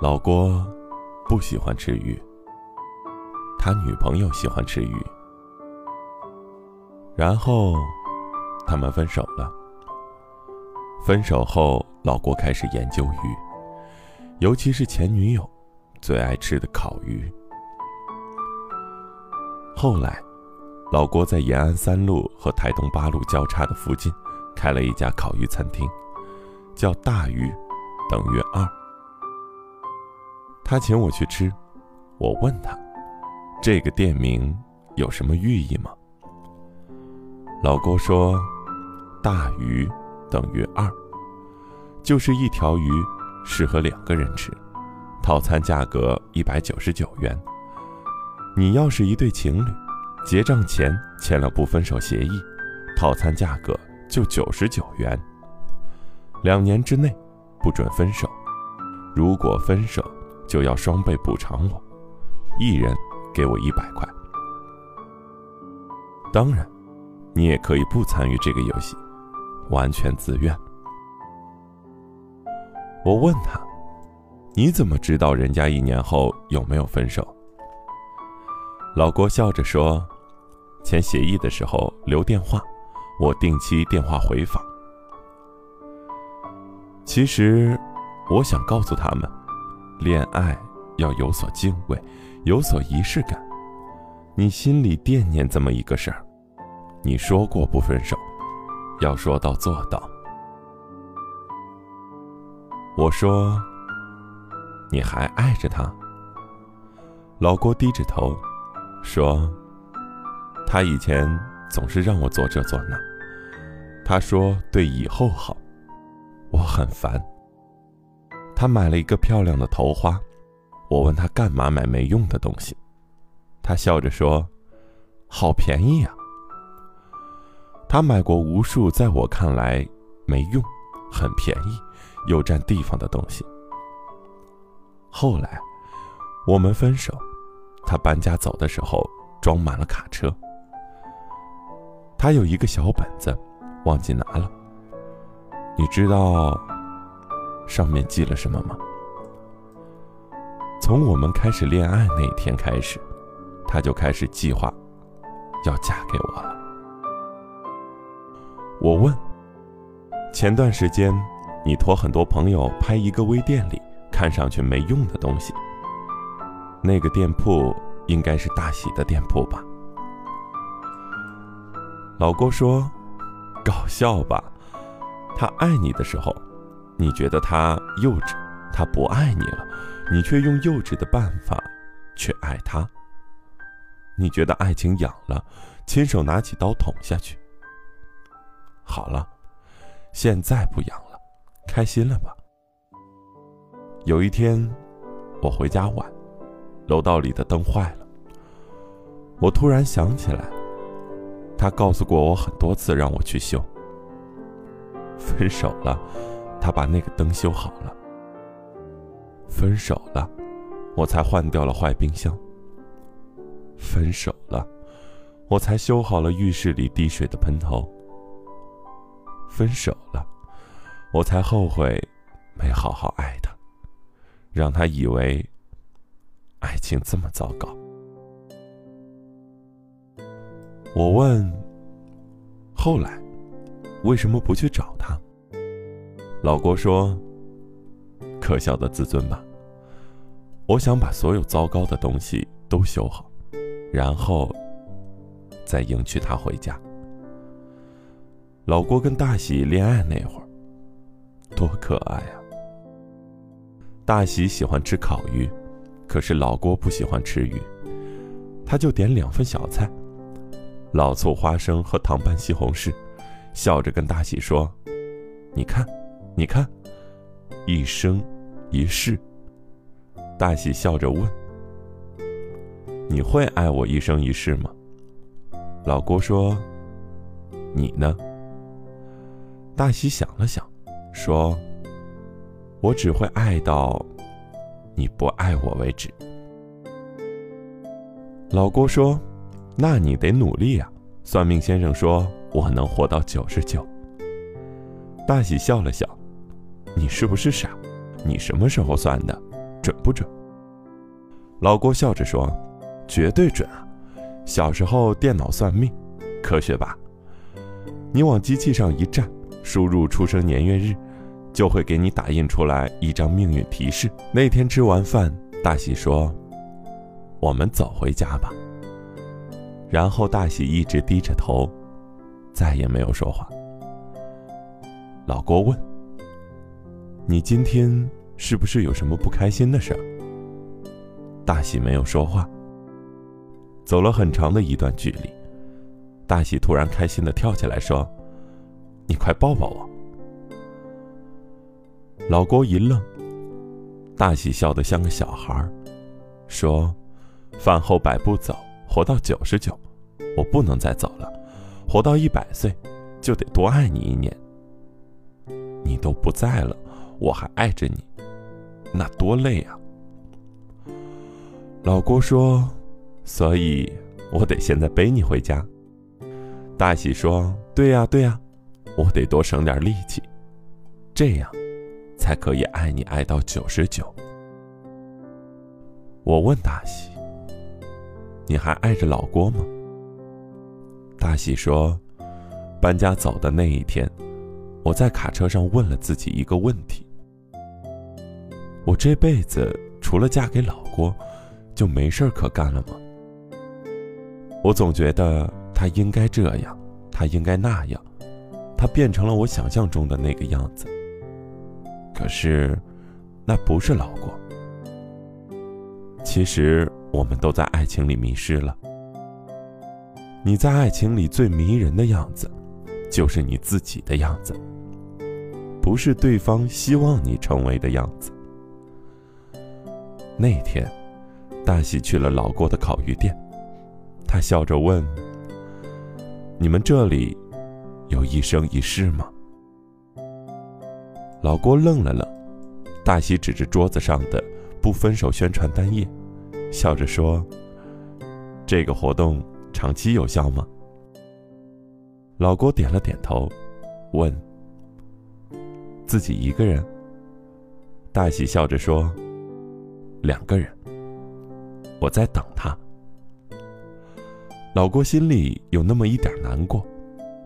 老郭不喜欢吃鱼，他女朋友喜欢吃鱼，然后他们分手了。分手后，老郭开始研究鱼，尤其是前女友最爱吃的烤鱼。后来，老郭在延安三路和台东八路交叉的附近开了一家烤鱼餐厅，叫“大鱼等于二”。他请我去吃，我问他：“这个店名有什么寓意吗？”老郭说：“大鱼等于二，就是一条鱼适合两个人吃，套餐价格一百九十九元。你要是一对情侣，结账前签了不分手协议，套餐价格就九十九元。两年之内不准分手，如果分手。”就要双倍补偿我，一人给我一百块。当然，你也可以不参与这个游戏，完全自愿。我问他：“你怎么知道人家一年后有没有分手？”老郭笑着说：“签协议的时候留电话，我定期电话回访。”其实，我想告诉他们。恋爱要有所敬畏，有所仪式感。你心里惦念这么一个事儿，你说过不分手，要说到做到。我说，你还爱着他？老郭低着头，说，他以前总是让我做这做那，他说对以后好，我很烦。他买了一个漂亮的头花，我问他干嘛买没用的东西，他笑着说：“好便宜呀。”他买过无数在我看来没用、很便宜又占地方的东西。后来我们分手，他搬家走的时候装满了卡车。他有一个小本子，忘记拿了。你知道？上面记了什么吗？从我们开始恋爱那天开始，他就开始计划要嫁给我了。我问：前段时间你托很多朋友拍一个微店里看上去没用的东西，那个店铺应该是大喜的店铺吧？老郭说：“搞笑吧？他爱你的时候。”你觉得他幼稚，他不爱你了，你却用幼稚的办法去爱他。你觉得爱情痒了，亲手拿起刀捅下去。好了，现在不痒了，开心了吧？有一天，我回家晚，楼道里的灯坏了。我突然想起来，他告诉过我很多次让我去修。分手了。他把那个灯修好了。分手了，我才换掉了坏冰箱。分手了，我才修好了浴室里滴水的喷头。分手了，我才后悔没好好爱他，让他以为爱情这么糟糕。我问：后来为什么不去找他？老郭说：“可笑的自尊吧。我想把所有糟糕的东西都修好，然后再迎娶她回家。”老郭跟大喜恋爱那会儿，多可爱啊！大喜喜欢吃烤鱼，可是老郭不喜欢吃鱼，他就点两份小菜：老醋花生和糖拌西红柿，笑着跟大喜说：“你看。”你看，一生一世。大喜笑着问：“你会爱我一生一世吗？”老郭说：“你呢？”大喜想了想，说：“我只会爱到你不爱我为止。”老郭说：“那你得努力呀。”算命先生说：“我能活到九十九。”大喜笑了笑。你是不是傻？你什么时候算的？准不准？”老郭笑着说：“绝对准啊！小时候电脑算命，科学吧？你往机器上一站，输入出生年月日，就会给你打印出来一张命运提示。”那天吃完饭，大喜说：“我们走回家吧。”然后大喜一直低着头，再也没有说话。老郭问：“你今天是不是有什么不开心的事儿？”大喜没有说话。走了很长的一段距离，大喜突然开心的跳起来说：“你快抱抱我！”老郭一愣，大喜笑得像个小孩，说：“饭后百步走，活到九十九，我不能再走了，活到一百岁，就得多爱你一年。你都不在了，我还爱着你，那多累啊！”老郭说：“所以，我得现在背你回家。”大喜说：“对呀，对呀，我得多省点力气，这样，才可以爱你爱到九十九。”我问大喜：“你还爱着老郭吗？”大喜说：“搬家走的那一天，我在卡车上问了自己一个问题：我这辈子除了嫁给老郭。”就没事儿可干了吗？我总觉得他应该这样，他应该那样，他变成了我想象中的那个样子。可是，那不是老郭。其实，我们都在爱情里迷失了。你在爱情里最迷人的样子，就是你自己的样子，不是对方希望你成为的样子。那天。大喜去了老郭的烤鱼店，他笑着问：“你们这里有一生一世吗？”老郭愣了愣，大喜指着桌子上的不分手宣传单页，笑着说：“这个活动长期有效吗？”老郭点了点头，问：“自己一个人？”大喜笑着说：“两个人。”我在等他。老郭心里有那么一点难过，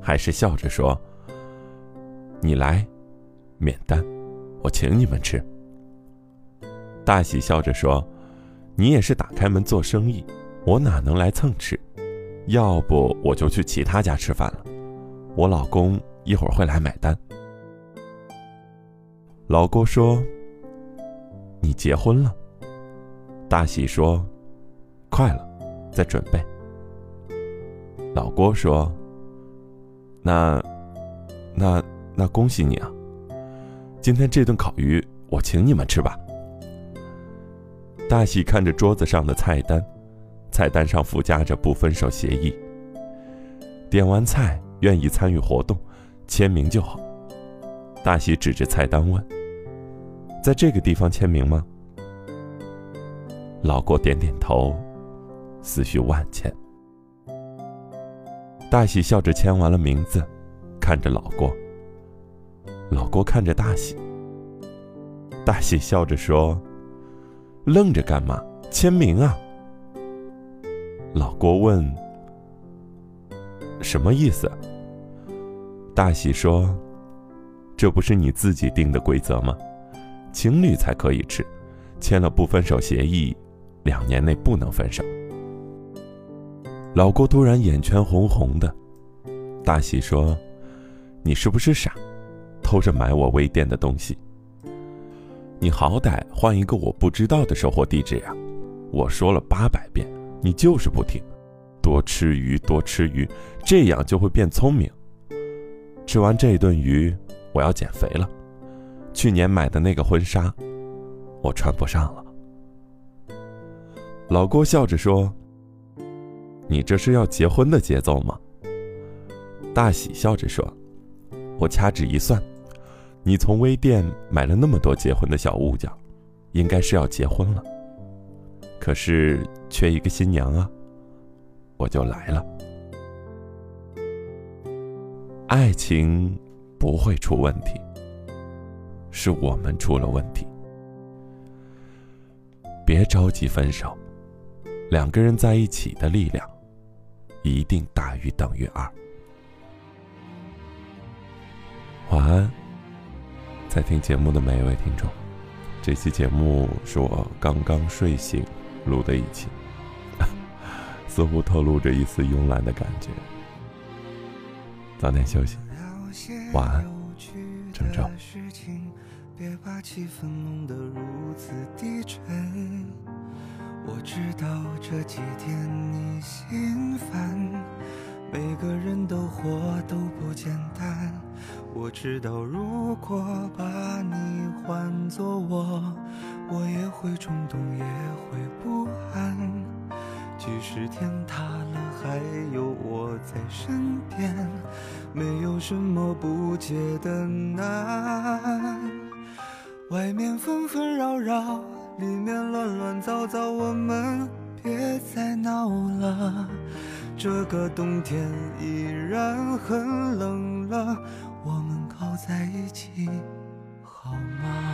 还是笑着说：“你来，免单，我请你们吃。”大喜笑着说：“你也是打开门做生意，我哪能来蹭吃？要不我就去其他家吃饭了。我老公一会儿会来买单。”老郭说：“你结婚了？”大喜说。快了，在准备。老郭说：“那，那，那恭喜你啊！今天这顿烤鱼我请你们吃吧。”大喜看着桌子上的菜单，菜单上附加着不分手协议。点完菜，愿意参与活动，签名就好。大喜指着菜单问：“在这个地方签名吗？”老郭点点头。思绪万千，大喜笑着签完了名字，看着老郭。老郭看着大喜，大喜笑着说：“愣着干嘛？签名啊！”老郭问：“什么意思？”大喜说：“这不是你自己定的规则吗？情侣才可以吃，签了不分手协议，两年内不能分手。”老郭突然眼圈红红的，大喜说：“你是不是傻，偷着买我微店的东西？你好歹换一个我不知道的收货地址呀！我说了八百遍，你就是不听。多吃鱼，多吃鱼，这样就会变聪明。吃完这顿鱼，我要减肥了。去年买的那个婚纱，我穿不上了。”老郭笑着说。你这是要结婚的节奏吗？大喜笑着说：“我掐指一算，你从微店买了那么多结婚的小物件，应该是要结婚了。可是缺一个新娘啊，我就来了。爱情不会出问题，是我们出了问题。别着急分手，两个人在一起的力量，一定大于等于二。晚安，在听节目的每一位听众。这期节目是我刚刚睡醒录的一期，似乎透露着一丝慵懒的感觉。早点休息，晚安，郑州。别把气氛弄得如此低沉。我知道这几天你心烦，每个人都活都不简单。我知道如果把你换作我，我也会冲动，也会不安。即使天塌了，还有我在身边，没有什么不解的难。外面纷纷扰扰，里面乱乱糟糟，我们别再闹了。这个冬天依然很冷了，我们靠在一起好吗？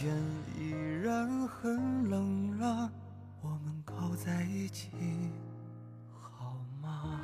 天依然很冷了我们靠在一起好吗？